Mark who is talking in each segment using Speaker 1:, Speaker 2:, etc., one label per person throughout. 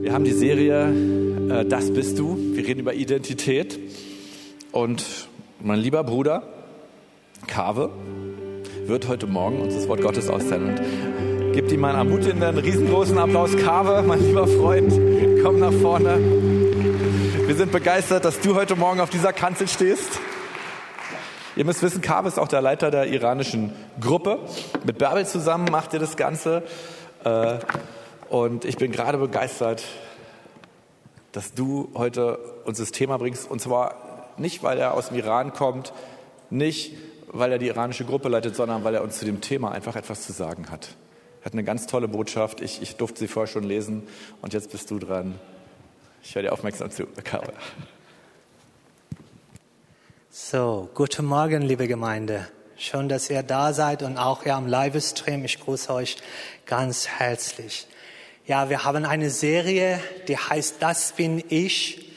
Speaker 1: Wir haben die Serie äh, Das bist du. Wir reden über Identität. Und mein lieber Bruder Kave wird heute Morgen uns das Wort Gottes austeilen. Und gibt ihm einen ermutigenden, riesengroßen Applaus. Kave, mein lieber Freund, komm nach vorne. Wir sind begeistert, dass du heute Morgen auf dieser Kanzel stehst. Ihr müsst wissen, Kave ist auch der Leiter der iranischen Gruppe. Mit Bärbel zusammen macht ihr das Ganze. Äh, und ich bin gerade begeistert, dass du heute uns das Thema bringst. Und zwar nicht, weil er aus dem Iran kommt, nicht, weil er die iranische Gruppe leitet, sondern weil er uns zu dem Thema einfach etwas zu sagen hat. Er hat eine ganz tolle Botschaft. Ich, ich durfte sie vorher schon lesen. Und jetzt bist du dran. Ich höre dir aufmerksam zu. Karol.
Speaker 2: So, guten Morgen, liebe Gemeinde. Schön, dass ihr da seid und auch hier am Livestream. Ich grüße euch ganz herzlich. Ja, wir haben eine Serie, die heißt Das bin ich.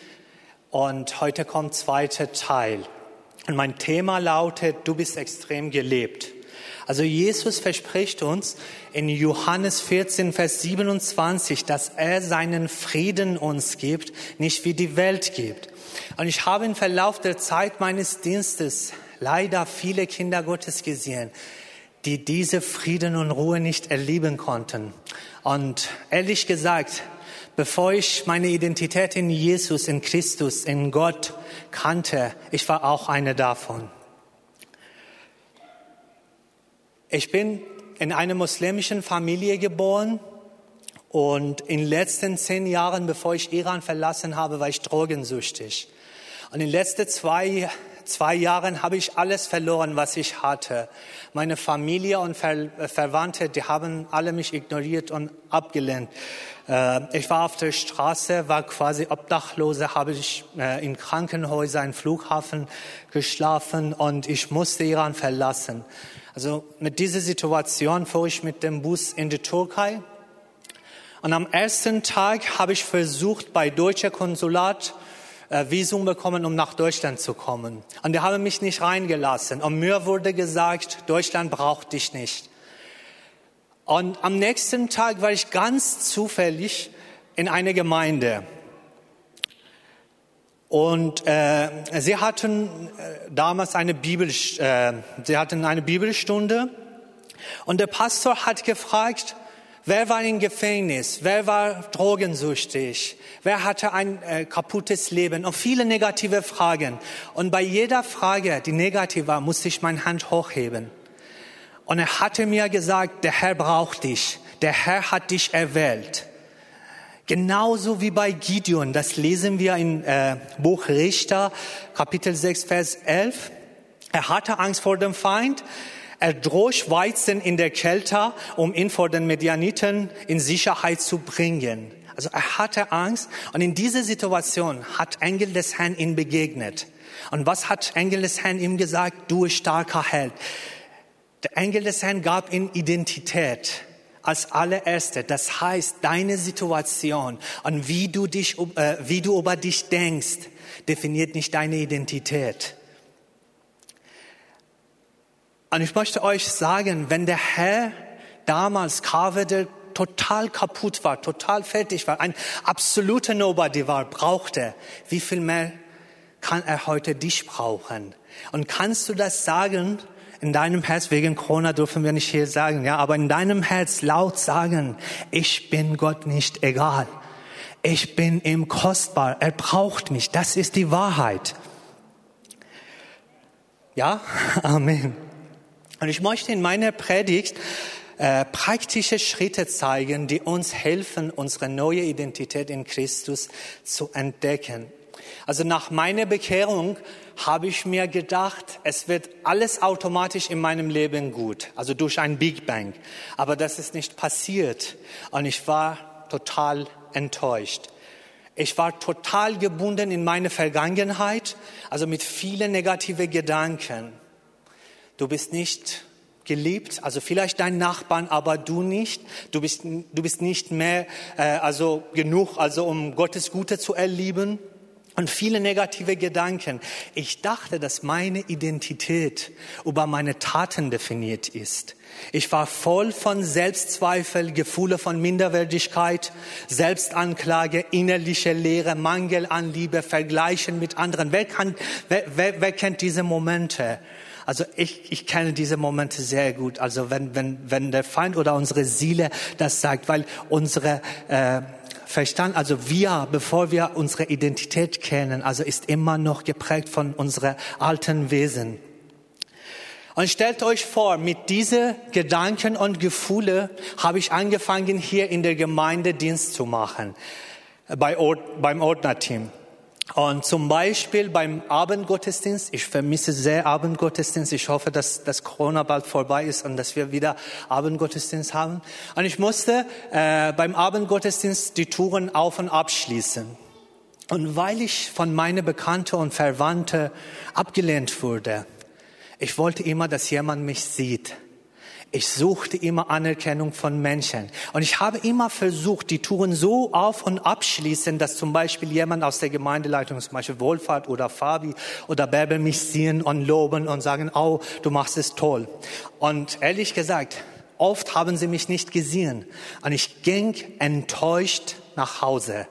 Speaker 2: Und heute kommt zweiter Teil. Und mein Thema lautet, du bist extrem gelebt. Also Jesus verspricht uns in Johannes 14, Vers 27, dass er seinen Frieden uns gibt, nicht wie die Welt gibt. Und ich habe im Verlauf der Zeit meines Dienstes leider viele Kinder Gottes gesehen, die diese Frieden und Ruhe nicht erleben konnten. Und ehrlich gesagt, bevor ich meine Identität in Jesus, in Christus, in Gott kannte, ich war auch eine davon. Ich bin in einer muslimischen Familie geboren und in den letzten zehn Jahren, bevor ich Iran verlassen habe, war ich drogensüchtig. Und in den letzten zwei zwei Jahren habe ich alles verloren, was ich hatte. Meine Familie und Ver Verwandte, die haben alle mich ignoriert und abgelehnt. Äh, ich war auf der Straße, war quasi Obdachlose, habe ich äh, in Krankenhäusern, im Flughafen geschlafen und ich musste Iran verlassen. Also mit dieser Situation fuhr ich mit dem Bus in die Türkei. Und am ersten Tag habe ich versucht, bei deutscher Konsulat äh, Visum bekommen, um nach Deutschland zu kommen. Und die haben mich nicht reingelassen. Und mir wurde gesagt, Deutschland braucht dich nicht. Und am nächsten Tag war ich ganz zufällig in einer Gemeinde. Und äh, sie hatten äh, damals eine Bibel, äh, sie hatten eine Bibelstunde. Und der Pastor hat gefragt, Wer war im Gefängnis? Wer war drogensüchtig? Wer hatte ein äh, kaputtes Leben? Und viele negative Fragen. Und bei jeder Frage, die negativ war, musste ich meine Hand hochheben. Und er hatte mir gesagt, der Herr braucht dich. Der Herr hat dich erwählt. Genauso wie bei Gideon, das lesen wir im äh, Buch Richter, Kapitel 6, Vers 11. Er hatte Angst vor dem Feind. Er droch Weizen in der Kälte, um ihn vor den Medianiten in Sicherheit zu bringen. Also er hatte Angst und in dieser Situation hat Engel des Herrn ihn begegnet. Und was hat Engel des Herrn ihm gesagt? Du starker Held. Der Engel des Herrn gab ihm Identität als allererste. Das heißt, deine Situation und wie du dich, äh, wie du über dich denkst, definiert nicht deine Identität. Und ich möchte euch sagen, wenn der Herr damals Karwede total kaputt war, total fertig war, ein absoluter Nobody war, brauchte, wie viel mehr kann er heute dich brauchen? Und kannst du das sagen in deinem Herz, wegen Corona dürfen wir nicht hier sagen, ja, aber in deinem Herz laut sagen, ich bin Gott nicht egal. Ich bin ihm kostbar. Er braucht mich. Das ist die Wahrheit. Ja? Amen. Und ich möchte in meiner Predigt äh, praktische Schritte zeigen, die uns helfen, unsere neue Identität in Christus zu entdecken. Also nach meiner Bekehrung habe ich mir gedacht, es wird alles automatisch in meinem Leben gut, also durch ein Big Bang. Aber das ist nicht passiert und ich war total enttäuscht. Ich war total gebunden in meine Vergangenheit, also mit vielen negativen Gedanken. Du bist nicht geliebt, also vielleicht dein Nachbarn, aber du nicht. Du bist, du bist nicht mehr äh, also genug, also um Gottes Gute zu erleben. und viele negative Gedanken. Ich dachte, dass meine Identität über meine Taten definiert ist. Ich war voll von Selbstzweifel, Gefühle von Minderwertigkeit, Selbstanklage, innerliche Leere, Mangel an Liebe, Vergleichen mit anderen. Wer, kann, wer, wer, wer kennt diese Momente? Also ich, ich kenne diese Momente sehr gut. Also wenn, wenn, wenn der Feind oder unsere Seele das sagt, weil unsere äh, Verstand, also wir, bevor wir unsere Identität kennen, also ist immer noch geprägt von unserer alten Wesen. Und stellt euch vor, mit diesen Gedanken und Gefühle habe ich angefangen, hier in der Gemeinde Dienst zu machen, bei Ord, beim Ordnerteam. Und zum Beispiel beim Abendgottesdienst, ich vermisse sehr Abendgottesdienst. Ich hoffe, dass das Corona bald vorbei ist und dass wir wieder Abendgottesdienst haben. Und ich musste äh, beim Abendgottesdienst die Touren auf und abschließen. Und weil ich von meinen Bekannten und Verwandten abgelehnt wurde, ich wollte immer, dass jemand mich sieht. Ich suchte immer Anerkennung von Menschen. Und ich habe immer versucht, die Touren so auf und abschließen, dass zum Beispiel jemand aus der Gemeindeleitung, zum Beispiel Wohlfahrt oder Fabi oder Bärbel mich sehen und loben und sagen, oh, du machst es toll. Und ehrlich gesagt, oft haben sie mich nicht gesehen. Und ich ging enttäuscht nach Hause,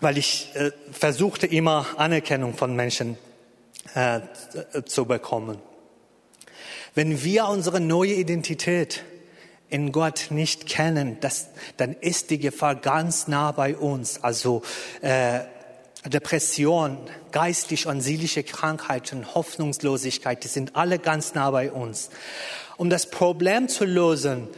Speaker 2: weil ich äh, versuchte immer Anerkennung von Menschen äh, zu bekommen. Wenn wir unsere neue Identität in Gott nicht kennen, das, dann ist die Gefahr ganz nah bei uns. Also äh, Depression, geistliche und seelische Krankheiten, Hoffnungslosigkeit, die sind alle ganz nah bei uns. Um das Problem zu lösen,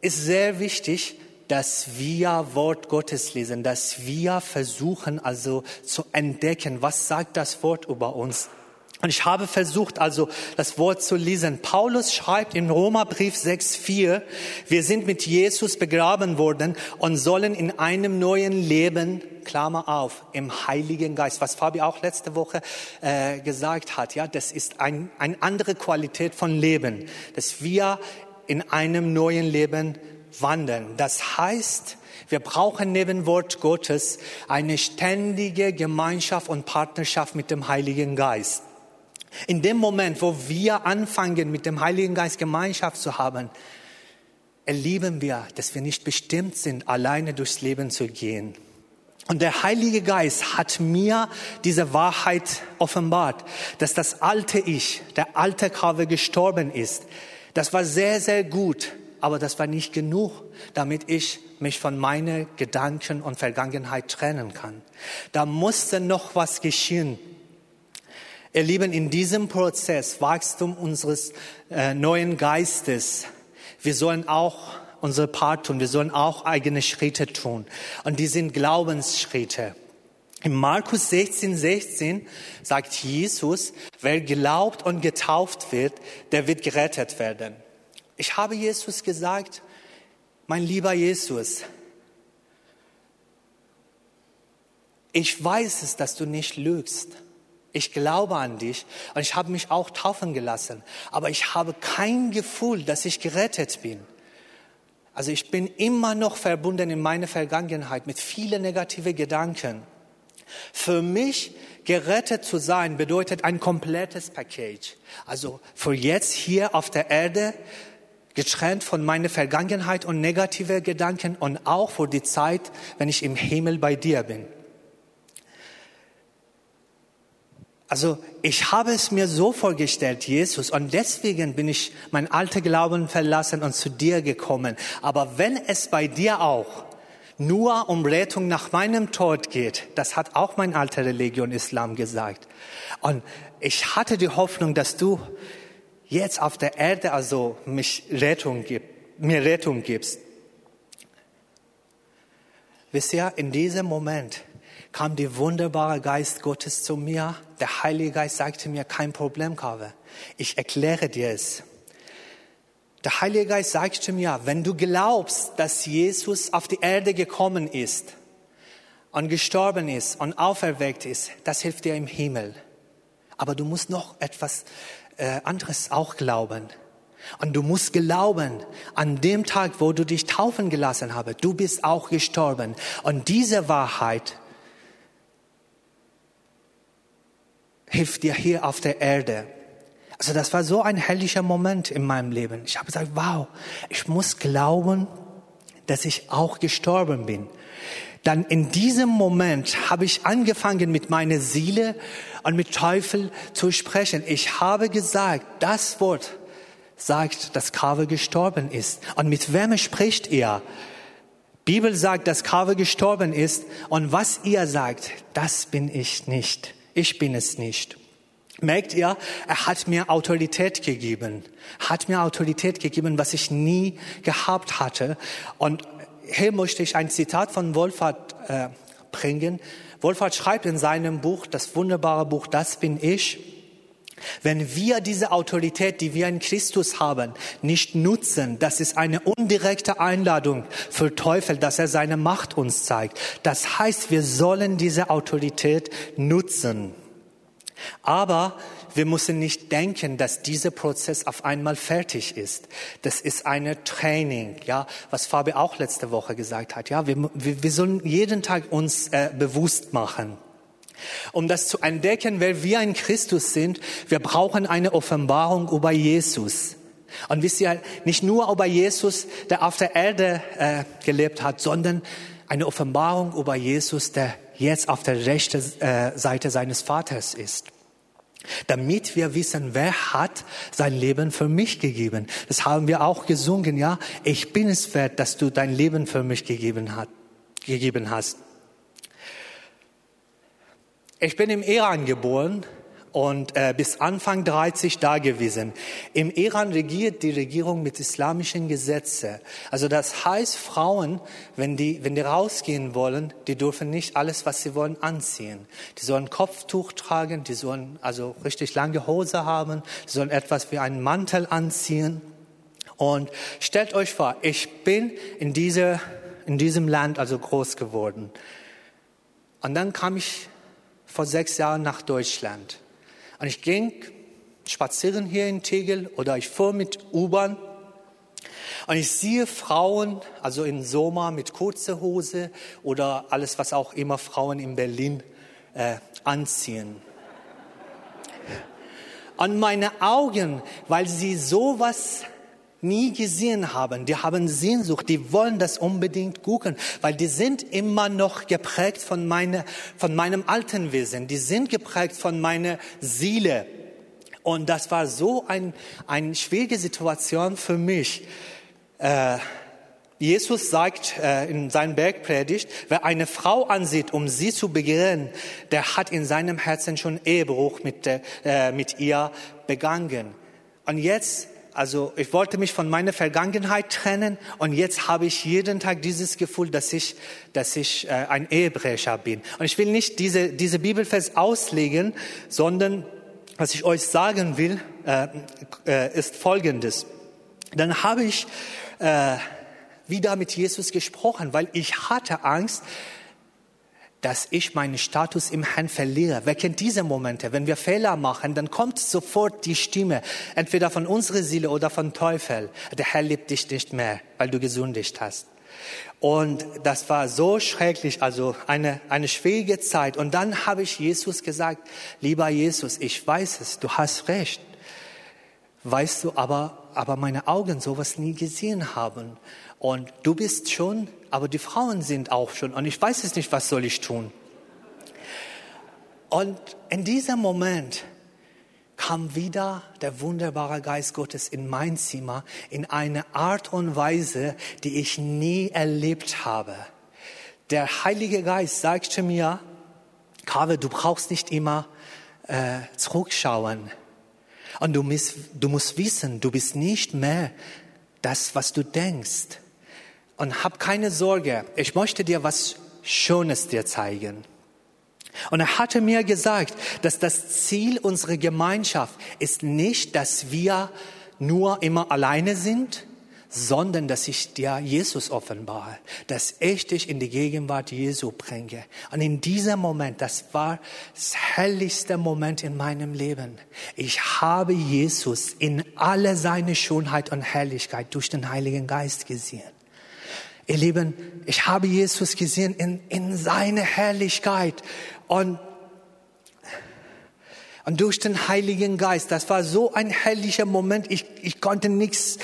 Speaker 2: ist sehr wichtig, dass wir Wort Gottes lesen, dass wir versuchen also zu entdecken, was sagt das Wort über uns. Und ich habe versucht, also das Wort zu lesen. Paulus schreibt im Römerbrief 6,4, wir sind mit Jesus begraben worden und sollen in einem neuen Leben, Klammer auf, im Heiligen Geist, was Fabi auch letzte Woche äh, gesagt hat, ja, das ist ein, eine andere Qualität von Leben, dass wir in einem neuen Leben wandeln. Das heißt, wir brauchen neben Wort Gottes eine ständige Gemeinschaft und Partnerschaft mit dem Heiligen Geist. In dem Moment, wo wir anfangen, mit dem Heiligen Geist Gemeinschaft zu haben, erleben wir, dass wir nicht bestimmt sind, alleine durchs Leben zu gehen. Und der Heilige Geist hat mir diese Wahrheit offenbart, dass das alte Ich, der alte Kave gestorben ist. Das war sehr, sehr gut, aber das war nicht genug, damit ich mich von meinen Gedanken und Vergangenheit trennen kann. Da musste noch was geschehen. Ihr Lieben, in diesem Prozess, Wachstum unseres äh, neuen Geistes, wir sollen auch unsere Part tun, wir sollen auch eigene Schritte tun. Und die sind Glaubensschritte. In Markus 16, 16 sagt Jesus, wer glaubt und getauft wird, der wird gerettet werden. Ich habe Jesus gesagt, mein lieber Jesus, ich weiß es, dass du nicht lügst. Ich glaube an dich und ich habe mich auch taufen gelassen. Aber ich habe kein Gefühl, dass ich gerettet bin. Also ich bin immer noch verbunden in meiner Vergangenheit mit vielen negativen Gedanken. Für mich gerettet zu sein bedeutet ein komplettes Package. Also für jetzt hier auf der Erde getrennt von meiner Vergangenheit und negative Gedanken und auch für die Zeit, wenn ich im Himmel bei dir bin. Also ich habe es mir so vorgestellt, Jesus, und deswegen bin ich mein alter Glauben verlassen und zu dir gekommen. Aber wenn es bei dir auch nur um Rettung nach meinem Tod geht, das hat auch mein alter Religion Islam gesagt. Und ich hatte die Hoffnung, dass du jetzt auf der Erde also mich Rettung gib, mir Rettung gibst. Wisst ihr, in diesem Moment kam der wunderbare Geist Gottes zu mir. Der Heilige Geist sagte mir, kein Problem, Kave. Ich erkläre dir es. Der Heilige Geist sagte mir, wenn du glaubst, dass Jesus auf die Erde gekommen ist und gestorben ist und auferweckt ist, das hilft dir im Himmel. Aber du musst noch etwas äh, anderes auch glauben. Und du musst glauben, an dem Tag, wo du dich taufen gelassen habe, du bist auch gestorben. Und diese Wahrheit hilft dir hier auf der Erde. Also das war so ein herrlicher Moment in meinem Leben. Ich habe gesagt, wow, ich muss glauben, dass ich auch gestorben bin. Dann in diesem Moment habe ich angefangen mit meiner Seele und mit Teufel zu sprechen. Ich habe gesagt, das Wort sagt, dass Kave gestorben ist. Und mit wem spricht er? Bibel sagt, dass Kave gestorben ist. Und was ihr sagt, das bin ich nicht. Ich bin es nicht. Merkt ihr, er hat mir Autorität gegeben, hat mir Autorität gegeben, was ich nie gehabt hatte. Und hier möchte ich ein Zitat von Wolfhard äh, bringen. Wolfhard schreibt in seinem Buch, das wunderbare Buch, Das bin ich, wenn wir diese Autorität, die wir in Christus haben, nicht nutzen, das ist eine undirekte Einladung für Teufel, dass er seine Macht uns zeigt. Das heißt, wir sollen diese Autorität nutzen. Aber wir müssen nicht denken, dass dieser Prozess auf einmal fertig ist. Das ist eine Training, ja, was Fabi auch letzte Woche gesagt hat. Ja, wir, wir, wir sollen jeden Tag uns äh, bewusst machen. Um das zu entdecken, wer wir in Christus sind, wir brauchen eine Offenbarung über Jesus. Und wisst ihr, nicht nur über Jesus, der auf der Erde äh, gelebt hat, sondern eine Offenbarung über Jesus, der jetzt auf der rechten äh, Seite seines Vaters ist. Damit wir wissen, wer hat sein Leben für mich gegeben. Das haben wir auch gesungen, ja. Ich bin es wert, dass du dein Leben für mich gegeben, hat, gegeben hast. Ich bin im Iran geboren und äh, bis Anfang 30 da gewesen. Im Iran regiert die Regierung mit islamischen Gesetzen. Also das heißt, Frauen, wenn die, wenn die rausgehen wollen, die dürfen nicht alles, was sie wollen, anziehen. Die sollen Kopftuch tragen, die sollen also richtig lange Hose haben, die sollen etwas wie einen Mantel anziehen. Und stellt euch vor, ich bin in, diese, in diesem Land also groß geworden. Und dann kam ich vor sechs Jahren nach Deutschland. Und ich ging spazieren hier in Tegel oder ich fuhr mit U-Bahn und ich sehe Frauen, also in Sommer mit kurzer Hose oder alles, was auch immer Frauen in Berlin äh, anziehen. Und meine Augen, weil sie sowas nie gesehen haben, die haben Sehnsucht, die wollen das unbedingt gucken, weil die sind immer noch geprägt von, meine, von meinem alten Wesen, die sind geprägt von meiner Seele. Und das war so ein, eine schwierige Situation für mich. Äh, Jesus sagt äh, in seinem Bergpredigt, wer eine Frau ansieht, um sie zu begehren, der hat in seinem Herzen schon Ehebruch mit, äh, mit ihr begangen. Und jetzt also ich wollte mich von meiner Vergangenheit trennen und jetzt habe ich jeden Tag dieses Gefühl, dass ich, dass ich äh, ein Ehebrecher bin. Und ich will nicht diese, diese Bibelvers auslegen, sondern was ich euch sagen will, äh, äh, ist Folgendes. Dann habe ich äh, wieder mit Jesus gesprochen, weil ich hatte Angst, dass ich meinen Status im Herrn verliere. Wer kennt diese Momente? Wenn wir Fehler machen, dann kommt sofort die Stimme, entweder von unserer Seele oder von Teufel. Der Herr liebt dich nicht mehr, weil du gesündigt hast. Und das war so schrecklich, also eine, eine schwierige Zeit. Und dann habe ich Jesus gesagt, lieber Jesus, ich weiß es, du hast recht. Weißt du, aber, aber meine Augen sowas nie gesehen haben. Und du bist schon aber die Frauen sind auch schon und ich weiß es nicht, was soll ich tun. Und in diesem Moment kam wieder der wunderbare Geist Gottes in mein Zimmer in eine Art und Weise, die ich nie erlebt habe. Der Heilige Geist sagte mir, Kave, du brauchst nicht immer äh, zurückschauen. Und du musst, du musst wissen, du bist nicht mehr das, was du denkst und hab keine Sorge, ich möchte dir was Schönes dir zeigen. Und er hatte mir gesagt, dass das Ziel unserer Gemeinschaft ist nicht, dass wir nur immer alleine sind, sondern dass ich dir Jesus offenbare, dass ich dich in die Gegenwart Jesu bringe. Und in diesem Moment, das war das herrlichste Moment in meinem Leben. Ich habe Jesus in alle seine Schönheit und Herrlichkeit durch den Heiligen Geist gesehen. Ihr Lieben, ich habe Jesus gesehen in, in seine Herrlichkeit. Und, Und durch den Heiligen Geist, das war so ein herrlicher Moment, ich, ich konnte nichts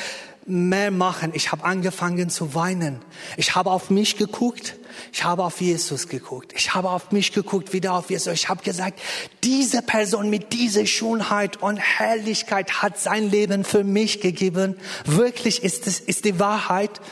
Speaker 2: mehr machen. Ich habe angefangen zu weinen. Ich habe auf mich geguckt. Ich habe auf Jesus geguckt. Ich habe auf mich geguckt, wieder auf Jesus. Ich habe gesagt, diese Person mit dieser Schönheit und Herrlichkeit hat sein Leben für mich gegeben. Wirklich ist es, ist die Wahrheit.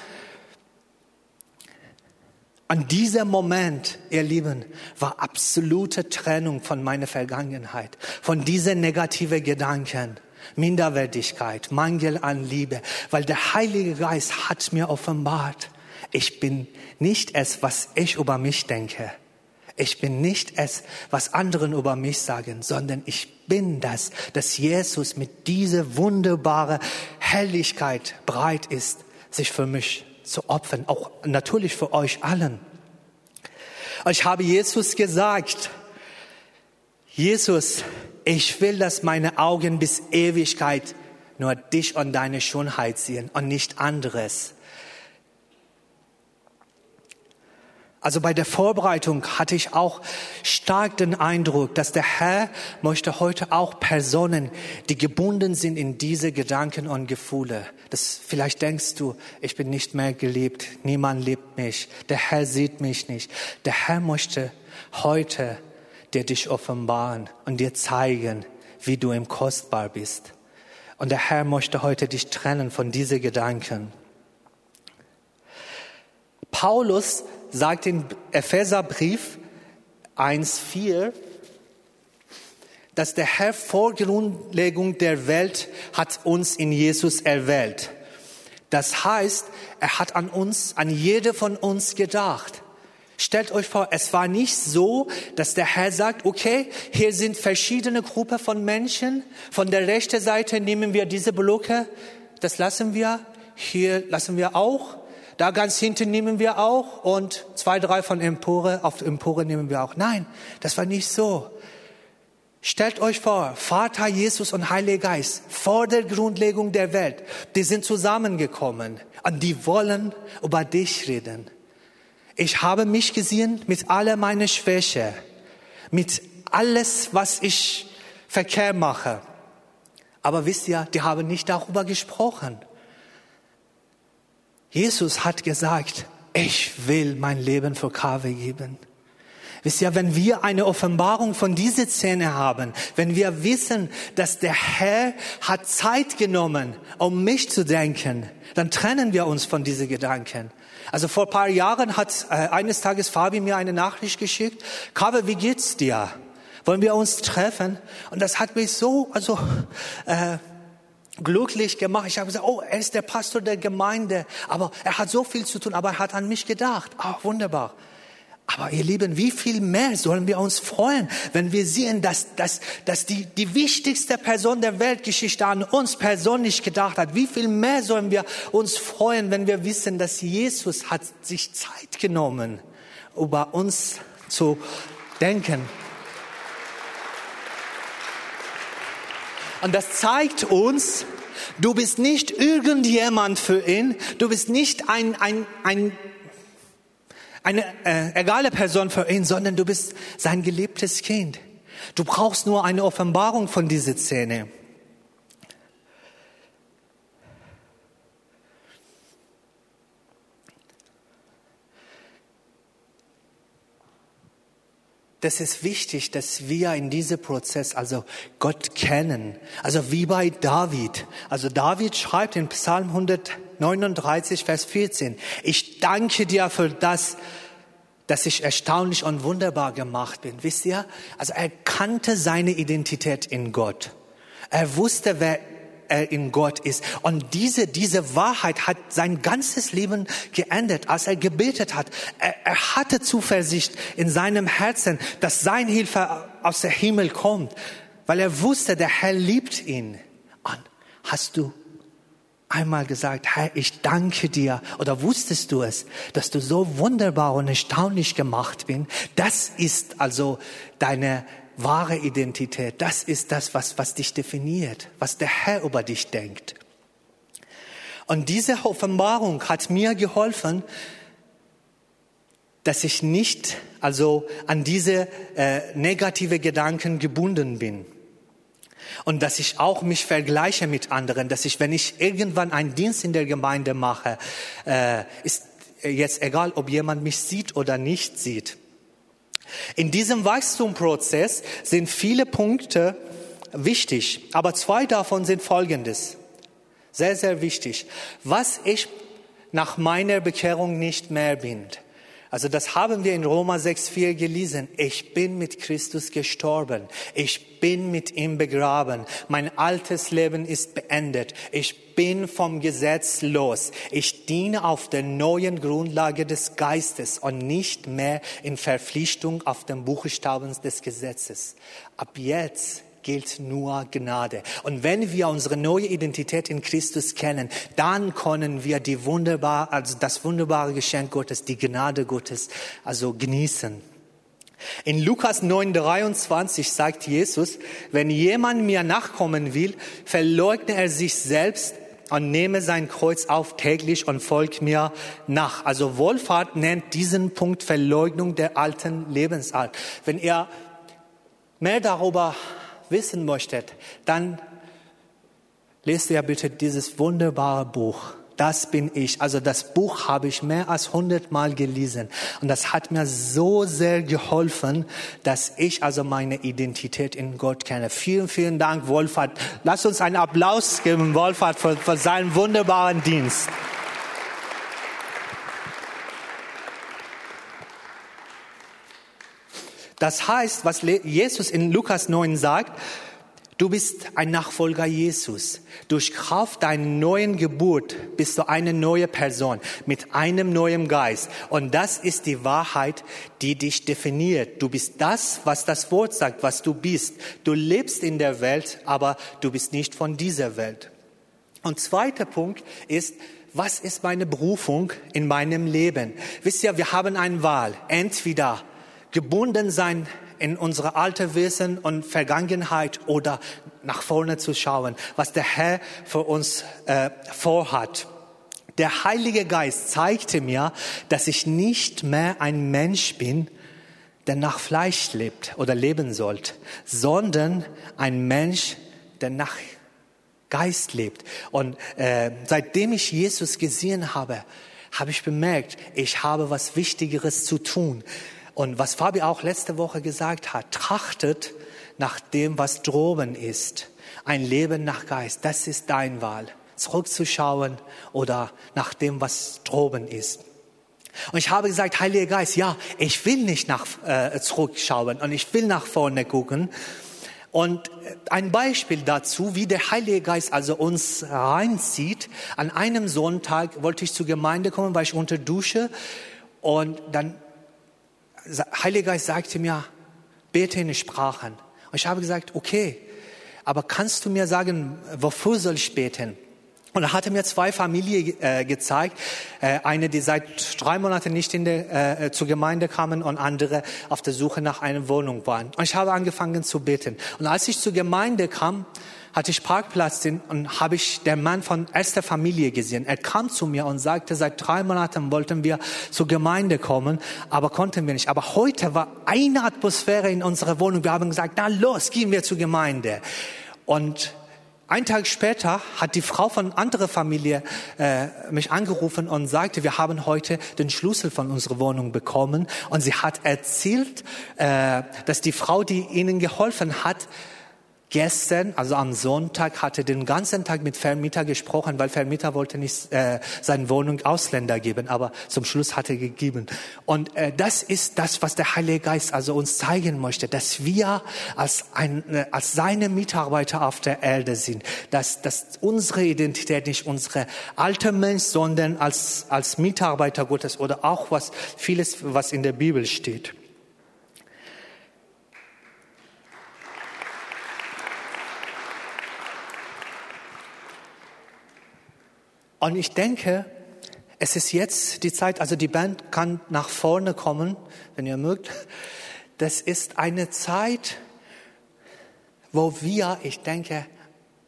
Speaker 2: Und dieser Moment, ihr Lieben, war absolute Trennung von meiner Vergangenheit, von diesen negativen Gedanken. Minderwertigkeit, Mangel an Liebe, weil der Heilige Geist hat mir offenbart, ich bin nicht es, was ich über mich denke. Ich bin nicht es, was anderen über mich sagen, sondern ich bin das, dass Jesus mit dieser wunderbaren Helligkeit bereit ist, sich für mich zu opfern, auch natürlich für euch allen. Ich habe Jesus gesagt, Jesus, ich will, dass meine Augen bis Ewigkeit nur dich und deine Schönheit sehen und nicht anderes. Also bei der Vorbereitung hatte ich auch stark den Eindruck, dass der Herr möchte heute auch Personen, die gebunden sind in diese Gedanken und Gefühle. Das vielleicht denkst du, ich bin nicht mehr geliebt, niemand liebt mich, der Herr sieht mich nicht. Der Herr möchte heute dir dich offenbaren und dir zeigen, wie du ihm kostbar bist. Und der Herr möchte heute dich trennen von diesen Gedanken. Paulus sagt in Epheserbrief 1,4, dass der Herr vor Grundlegung der Welt hat uns in Jesus erwählt. Das heißt, er hat an uns, an jede von uns gedacht. Stellt euch vor, es war nicht so, dass der Herr sagt, okay, hier sind verschiedene Gruppen von Menschen. Von der rechten Seite nehmen wir diese Blöcke, das lassen wir. Hier lassen wir auch. Da ganz hinten nehmen wir auch. Und zwei, drei von Empore, auf Empore nehmen wir auch. Nein, das war nicht so. Stellt euch vor, Vater, Jesus und Heiliger Geist, vor der Grundlegung der Welt, die sind zusammengekommen und die wollen über dich reden. Ich habe mich gesehen mit aller meiner Schwäche, mit alles, was ich verkehrt mache. Aber wisst ihr, die haben nicht darüber gesprochen. Jesus hat gesagt, ich will mein Leben für KW geben. Wisst ihr, wenn wir eine Offenbarung von dieser Szene haben, wenn wir wissen, dass der Herr hat Zeit genommen, um mich zu denken, dann trennen wir uns von diesen Gedanken. Also vor paar Jahren hat äh, eines Tages Fabi mir eine Nachricht geschickt. Kabe, wie geht's dir? Wollen wir uns treffen? Und das hat mich so, also äh, glücklich gemacht. Ich habe gesagt, oh, er ist der Pastor der Gemeinde, aber er hat so viel zu tun, aber er hat an mich gedacht. Ah, wunderbar. Aber ihr Lieben, wie viel mehr sollen wir uns freuen, wenn wir sehen, dass, dass, dass die, die wichtigste Person der Weltgeschichte an uns persönlich gedacht hat. Wie viel mehr sollen wir uns freuen, wenn wir wissen, dass Jesus hat sich Zeit genommen, über uns zu denken. Und das zeigt uns, du bist nicht irgendjemand für ihn, du bist nicht ein, ein, ein eine äh, egale Person für ihn, sondern du bist sein geliebtes Kind. Du brauchst nur eine Offenbarung von dieser Szene. Das ist wichtig, dass wir in diesem Prozess also Gott kennen. Also wie bei David. Also David schreibt in Psalm 139, Vers 14, ich danke dir für das, dass ich erstaunlich und wunderbar gemacht bin. Wisst ihr? Also er kannte seine Identität in Gott. Er wusste, wer er in Gott ist. Und diese, diese Wahrheit hat sein ganzes Leben geändert, als er gebetet hat. Er, er hatte Zuversicht in seinem Herzen, dass sein Hilfe aus dem Himmel kommt, weil er wusste, der Herr liebt ihn. Und hast du einmal gesagt, Herr, ich danke dir, oder wusstest du es, dass du so wunderbar und erstaunlich gemacht bin? Das ist also deine wahre Identität. Das ist das, was, was dich definiert, was der Herr über dich denkt. Und diese Offenbarung hat mir geholfen, dass ich nicht also an diese äh, negative Gedanken gebunden bin. Und dass ich auch mich vergleiche mit anderen, dass ich, wenn ich irgendwann einen Dienst in der Gemeinde mache, äh, ist jetzt egal, ob jemand mich sieht oder nicht sieht. In diesem Wachstumprozess sind viele Punkte wichtig, aber zwei davon sind folgendes. Sehr, sehr wichtig. Was ich nach meiner Bekehrung nicht mehr bin. Also das haben wir in Roma 6.4 gelesen. Ich bin mit Christus gestorben. Ich bin mit ihm begraben. Mein altes Leben ist beendet. Ich bin vom Gesetz los. Ich diene auf der neuen Grundlage des Geistes und nicht mehr in Verpflichtung auf den Buchstaben des Gesetzes. Ab jetzt gilt nur Gnade. Und wenn wir unsere neue Identität in Christus kennen, dann können wir die wunderbar, also das wunderbare Geschenk Gottes, die Gnade Gottes, also genießen. In Lukas 9:23 sagt Jesus, wenn jemand mir nachkommen will, verleugne er sich selbst und nehme sein Kreuz auf täglich und folgt mir nach. Also Wohlfahrt nennt diesen Punkt Verleugnung der alten Lebensart. Wenn ihr mehr darüber wissen möchtet, dann lest ihr bitte dieses wunderbare Buch. Das bin ich. Also das Buch habe ich mehr als hundertmal gelesen. Und das hat mir so sehr geholfen, dass ich also meine Identität in Gott kenne. Vielen, vielen Dank, Wolfhard. Lass uns einen Applaus geben, Wolfhard, für, für seinen wunderbaren Dienst. Das heißt, was Jesus in Lukas 9 sagt, du bist ein Nachfolger Jesus. Durch Kraft deiner neuen Geburt bist du eine neue Person mit einem neuen Geist. Und das ist die Wahrheit, die dich definiert. Du bist das, was das Wort sagt, was du bist. Du lebst in der Welt, aber du bist nicht von dieser Welt. Und zweiter Punkt ist, was ist meine Berufung in meinem Leben? Wisst ihr, wir haben eine Wahl. Entweder gebunden sein in unsere alte Wesen und Vergangenheit oder nach vorne zu schauen, was der Herr für uns äh, vorhat. Der Heilige Geist zeigte mir, dass ich nicht mehr ein Mensch bin, der nach Fleisch lebt oder leben sollte, sondern ein Mensch, der nach Geist lebt. Und äh, seitdem ich Jesus gesehen habe, habe ich bemerkt, ich habe was Wichtigeres zu tun. Und was Fabi auch letzte Woche gesagt hat, trachtet nach dem, was droben ist. Ein Leben nach Geist, das ist dein Wahl. Zurückzuschauen oder nach dem, was droben ist. Und ich habe gesagt, Heiliger Geist, ja, ich will nicht nach äh, zurückschauen und ich will nach vorne gucken. Und ein Beispiel dazu, wie der Heilige Geist also uns reinzieht. An einem Sonntag wollte ich zur Gemeinde kommen, weil ich unter Dusche und dann Heiliger Geist sagte mir, bete in Sprachen. Und ich habe gesagt, okay, aber kannst du mir sagen, wofür soll ich beten? Und er hatte mir zwei Familien äh, gezeigt, äh, eine, die seit drei Monaten nicht in der, äh, zur Gemeinde kamen und andere auf der Suche nach einer Wohnung waren. Und ich habe angefangen zu beten. Und als ich zur Gemeinde kam, hatte ich Parkplatz und habe ich den Mann von erster Familie gesehen. Er kam zu mir und sagte, seit drei Monaten wollten wir zur Gemeinde kommen, aber konnten wir nicht. Aber heute war eine Atmosphäre in unserer Wohnung. Wir haben gesagt, na los, gehen wir zur Gemeinde. Und ein Tag später hat die Frau von anderer Familie äh, mich angerufen und sagte, wir haben heute den Schlüssel von unserer Wohnung bekommen. Und sie hat erzählt, äh, dass die Frau, die ihnen geholfen hat, gestern, also am Sonntag, hatte den ganzen Tag mit Vermieter gesprochen, weil Vermieter wollte nicht äh, seine Wohnung Ausländer geben, aber zum Schluss hat er gegeben. Und äh, das ist das, was der Heilige Geist also uns zeigen möchte, dass wir als, ein, äh, als seine Mitarbeiter auf der Erde sind, dass, dass unsere Identität nicht unsere alte Mensch, sondern als, als Mitarbeiter Gottes oder auch was vieles, was in der Bibel steht. Und ich denke, es ist jetzt die Zeit, also die Band kann nach vorne kommen, wenn ihr mögt. Das ist eine Zeit, wo wir, ich denke,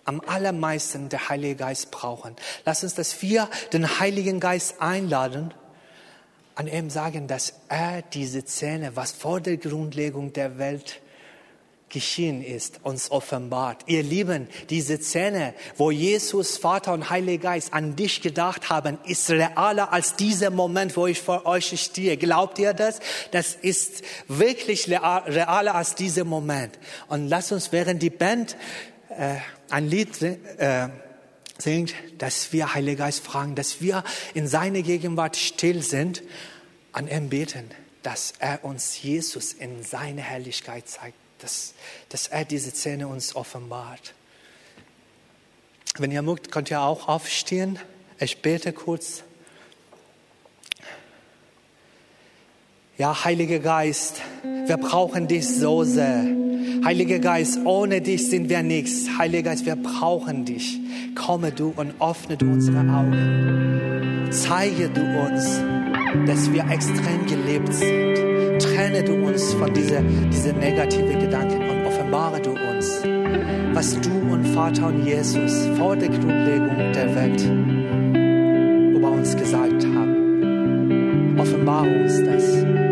Speaker 2: am allermeisten der Heilige Geist brauchen. Lass uns, dass wir den Heiligen Geist einladen, an ihm sagen, dass er diese Zähne, was vor der Grundlegung der Welt geschehen ist, uns offenbart. Ihr Lieben, diese Szene, wo Jesus, Vater und Heiliger Geist an dich gedacht haben, ist realer als dieser Moment, wo ich vor euch stehe. Glaubt ihr das? Das ist wirklich realer als dieser Moment. Und lasst uns, während die Band äh, ein Lied äh, singt, dass wir, Heiliger Geist, fragen, dass wir in seiner Gegenwart still sind, an ihm beten, dass er uns Jesus in seiner Herrlichkeit zeigt dass, dass er diese Szene uns offenbart. Wenn ihr mögt, könnt ihr auch aufstehen. Ich bete kurz. Ja, Heiliger Geist, wir brauchen dich so sehr. Heiliger Geist, ohne dich sind wir nichts. Heiliger Geist, wir brauchen dich. Komme du und öffne du unsere Augen. Zeige du uns, dass wir extrem gelebt sind. Trenne du uns von diesen diese negativen Gedanken und offenbare du uns, was du und Vater und Jesus vor der Grundlegung der Welt über uns gesagt haben. Offenbare uns das.